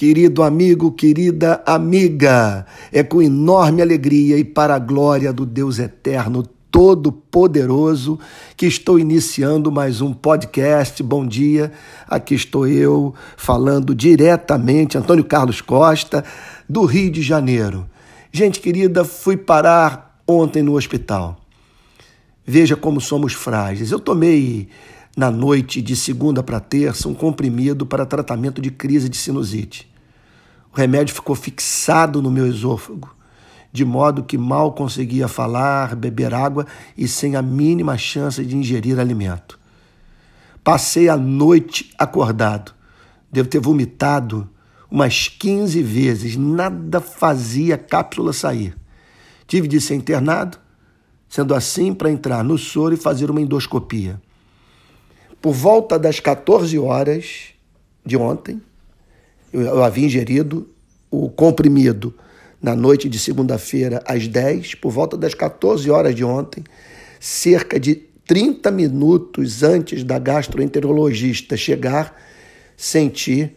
Querido amigo, querida amiga, é com enorme alegria e para a glória do Deus eterno, todo-poderoso, que estou iniciando mais um podcast. Bom dia, aqui estou eu falando diretamente, Antônio Carlos Costa, do Rio de Janeiro. Gente querida, fui parar ontem no hospital. Veja como somos frágeis. Eu tomei na noite de segunda para terça um comprimido para tratamento de crise de sinusite. O remédio ficou fixado no meu esôfago, de modo que mal conseguia falar, beber água e sem a mínima chance de ingerir alimento. Passei a noite acordado. Devo ter vomitado umas 15 vezes, nada fazia a cápsula sair. Tive de ser internado, sendo assim para entrar no soro e fazer uma endoscopia. Por volta das 14 horas de ontem, eu havia ingerido o comprimido na noite de segunda-feira às 10, por volta das 14 horas de ontem, cerca de 30 minutos antes da gastroenterologista chegar, senti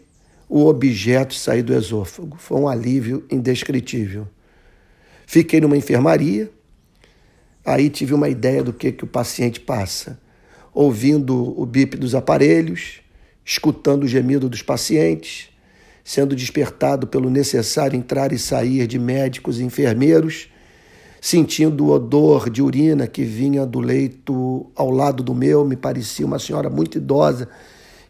o objeto sair do esôfago. Foi um alívio indescritível. Fiquei numa enfermaria, aí tive uma ideia do que, que o paciente passa, ouvindo o bip dos aparelhos, escutando o gemido dos pacientes, sendo despertado pelo necessário entrar e sair de médicos e enfermeiros, sentindo o odor de urina que vinha do leito ao lado do meu, me parecia uma senhora muito idosa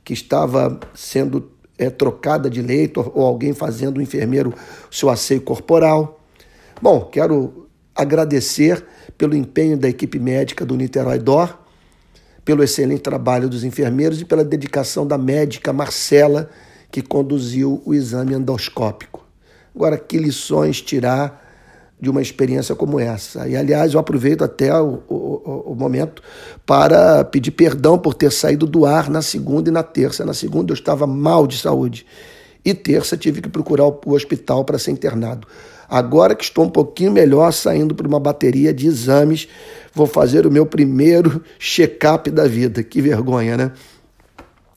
que estava sendo é, trocada de leito ou alguém fazendo o enfermeiro o seu asseio corporal. Bom, quero agradecer pelo empenho da equipe médica do Niterói Dor, pelo excelente trabalho dos enfermeiros e pela dedicação da médica Marcela, que conduziu o exame endoscópico. Agora, que lições tirar de uma experiência como essa? E, aliás, eu aproveito até o, o, o momento para pedir perdão por ter saído do ar na segunda e na terça. Na segunda eu estava mal de saúde e terça tive que procurar o hospital para ser internado. Agora que estou um pouquinho melhor, saindo para uma bateria de exames, vou fazer o meu primeiro check-up da vida. Que vergonha, né?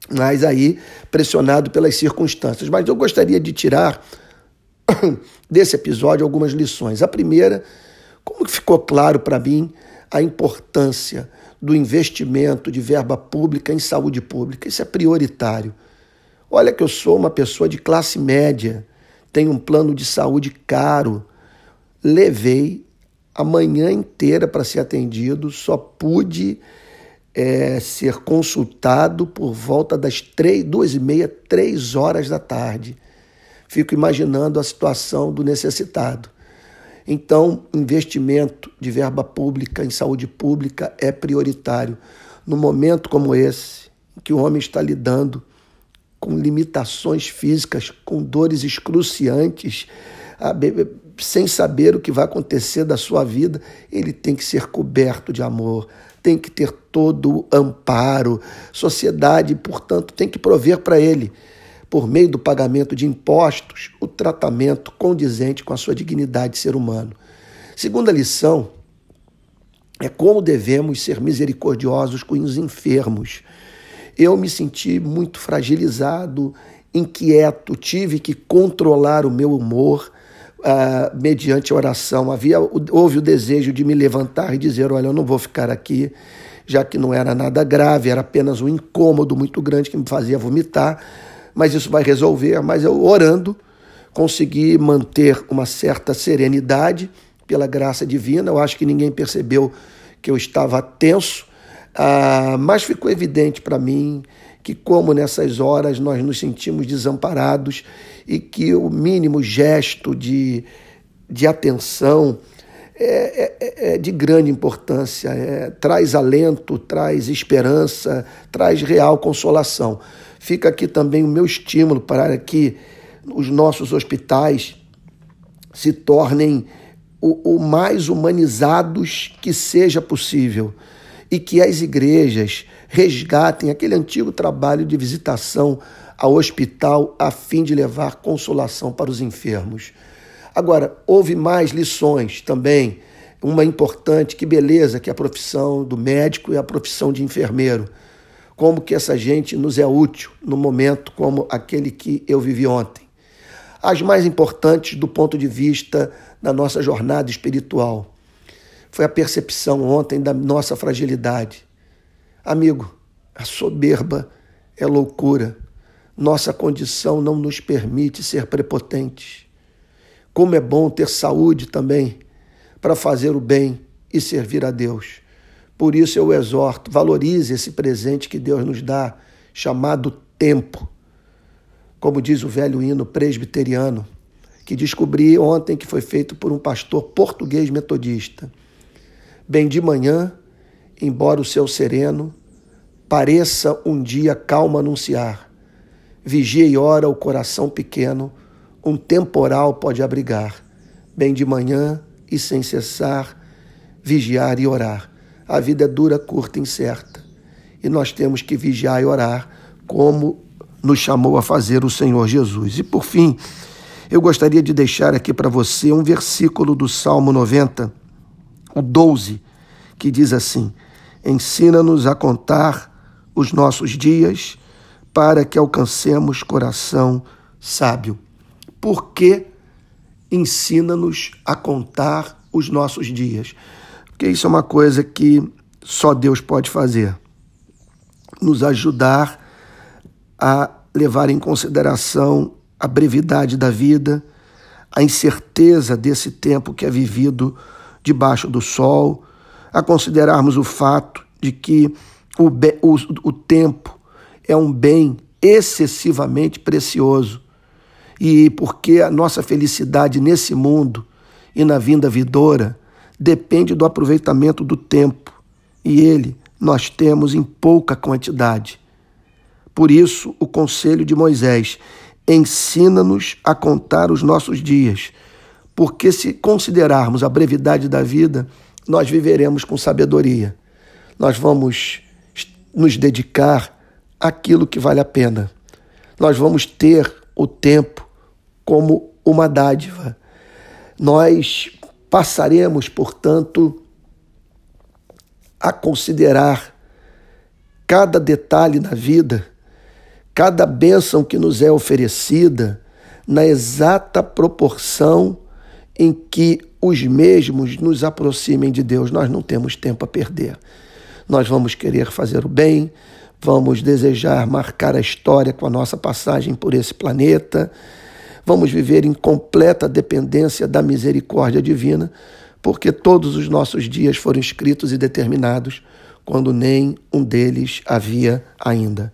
Mas aí pressionado pelas circunstâncias. Mas eu gostaria de tirar desse episódio algumas lições. A primeira, como ficou claro para mim a importância do investimento de verba pública em saúde pública. Isso é prioritário. Olha que eu sou uma pessoa de classe média, tenho um plano de saúde caro, levei a manhã inteira para ser atendido, só pude é, ser consultado por volta das três, duas e meia, três horas da tarde. Fico imaginando a situação do necessitado. Então, investimento de verba pública em saúde pública é prioritário. No momento como esse, em que o homem está lidando com limitações físicas, com dores excruciantes, sem saber o que vai acontecer da sua vida, ele tem que ser coberto de amor, tem que ter todo o amparo. Sociedade, portanto, tem que prover para ele, por meio do pagamento de impostos, o tratamento condizente com a sua dignidade de ser humano. Segunda lição é como devemos ser misericordiosos com os enfermos. Eu me senti muito fragilizado, inquieto, tive que controlar o meu humor uh, mediante oração. Havia, houve o desejo de me levantar e dizer: Olha, eu não vou ficar aqui, já que não era nada grave, era apenas um incômodo muito grande que me fazia vomitar, mas isso vai resolver. Mas eu orando, consegui manter uma certa serenidade pela graça divina. Eu acho que ninguém percebeu que eu estava tenso, uh, mas ficou evidente para mim que, como nessas horas nós nos sentimos desamparados e que o mínimo gesto de, de atenção é, é, é de grande importância, é, traz alento, traz esperança, traz real consolação. Fica aqui também o meu estímulo para que os nossos hospitais se tornem o, o mais humanizados que seja possível e que as igrejas resgatem aquele antigo trabalho de visitação ao hospital a fim de levar consolação para os enfermos. Agora, houve mais lições também. Uma importante, que beleza que é a profissão do médico e a profissão de enfermeiro. Como que essa gente nos é útil no momento como aquele que eu vivi ontem. as mais importantes do ponto de vista da nossa jornada espiritual. Foi a percepção ontem da nossa fragilidade. Amigo, a soberba é loucura. Nossa condição não nos permite ser prepotentes. Como é bom ter saúde também para fazer o bem e servir a Deus. Por isso eu exorto, valorize esse presente que Deus nos dá, chamado tempo. Como diz o velho hino presbiteriano, que descobri ontem que foi feito por um pastor português metodista. Bem de manhã, embora o céu sereno pareça um dia calmo anunciar, vigia e ora o coração pequeno, um temporal pode abrigar. Bem de manhã e sem cessar, vigiar e orar. A vida é dura, curta e incerta. E nós temos que vigiar e orar, como nos chamou a fazer o Senhor Jesus. E por fim, eu gostaria de deixar aqui para você um versículo do Salmo 90, o 12, que diz assim: Ensina-nos a contar os nossos dias para que alcancemos coração sábio. Por que ensina-nos a contar os nossos dias? Porque isso é uma coisa que só Deus pode fazer. Nos ajudar a levar em consideração a brevidade da vida, a incerteza desse tempo que é vivido debaixo do sol, a considerarmos o fato de que o, o, o tempo é um bem excessivamente precioso e porque a nossa felicidade nesse mundo e na vinda vidoura depende do aproveitamento do tempo e ele nós temos em pouca quantidade. Por isso, o conselho de Moisés ensina-nos a contar os nossos dias, porque se considerarmos a brevidade da vida, nós viveremos com sabedoria. Nós vamos nos dedicar àquilo que vale a pena. Nós vamos ter o tempo como uma dádiva. Nós passaremos, portanto, a considerar cada detalhe na vida, cada bênção que nos é oferecida, na exata proporção em que os mesmos nos aproximem de Deus. Nós não temos tempo a perder. Nós vamos querer fazer o bem, vamos desejar marcar a história com a nossa passagem por esse planeta, vamos viver em completa dependência da misericórdia divina, porque todos os nossos dias foram escritos e determinados quando nem um deles havia ainda.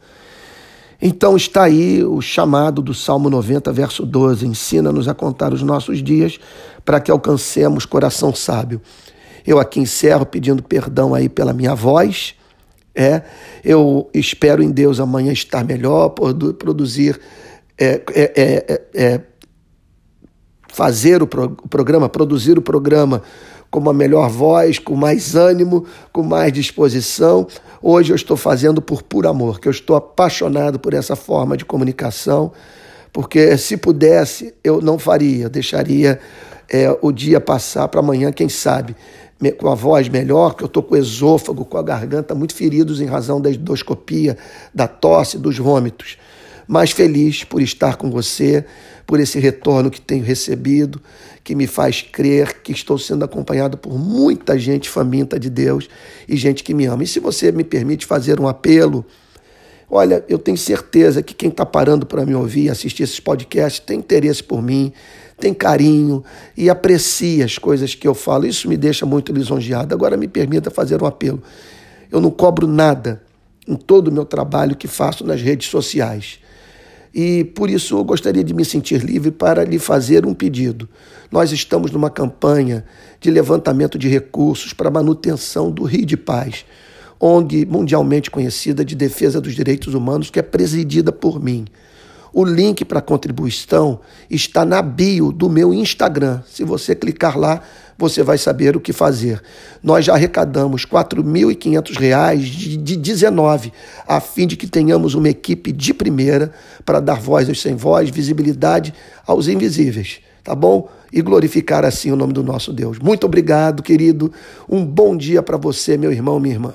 Então está aí o chamado do Salmo 90, verso 12: ensina-nos a contar os nossos dias para que alcancemos coração sábio. Eu aqui encerro pedindo perdão aí pela minha voz. É, eu espero em Deus amanhã estar melhor, produzir, é, é, é, é, fazer o, pro, o programa, produzir o programa com uma melhor voz, com mais ânimo, com mais disposição. Hoje eu estou fazendo por puro amor, que eu estou apaixonado por essa forma de comunicação, porque se pudesse eu não faria, deixaria é, o dia passar para amanhã, quem sabe, com a voz melhor, que eu estou com o esôfago, com a garganta muito feridos em razão da endoscopia, da tosse, dos vômitos. Mas feliz por estar com você, por esse retorno que tenho recebido que me faz crer que estou sendo acompanhado por muita gente faminta de Deus e gente que me ama. E se você me permite fazer um apelo, olha, eu tenho certeza que quem está parando para me ouvir, assistir esses podcasts, tem interesse por mim, tem carinho e aprecia as coisas que eu falo. Isso me deixa muito lisonjeado. Agora me permita fazer um apelo. Eu não cobro nada em todo o meu trabalho que faço nas redes sociais. E por isso eu gostaria de me sentir livre para lhe fazer um pedido. Nós estamos numa campanha de levantamento de recursos para manutenção do Rio de Paz, ONG mundialmente conhecida de defesa dos direitos humanos, que é presidida por mim. O link para contribuição está na bio do meu Instagram. Se você clicar lá, você vai saber o que fazer. Nós já arrecadamos R$ 4.500 de, de 19, a fim de que tenhamos uma equipe de primeira para dar voz aos sem voz, visibilidade aos invisíveis, tá bom? E glorificar assim o nome do nosso Deus. Muito obrigado, querido. Um bom dia para você, meu irmão, minha irmã.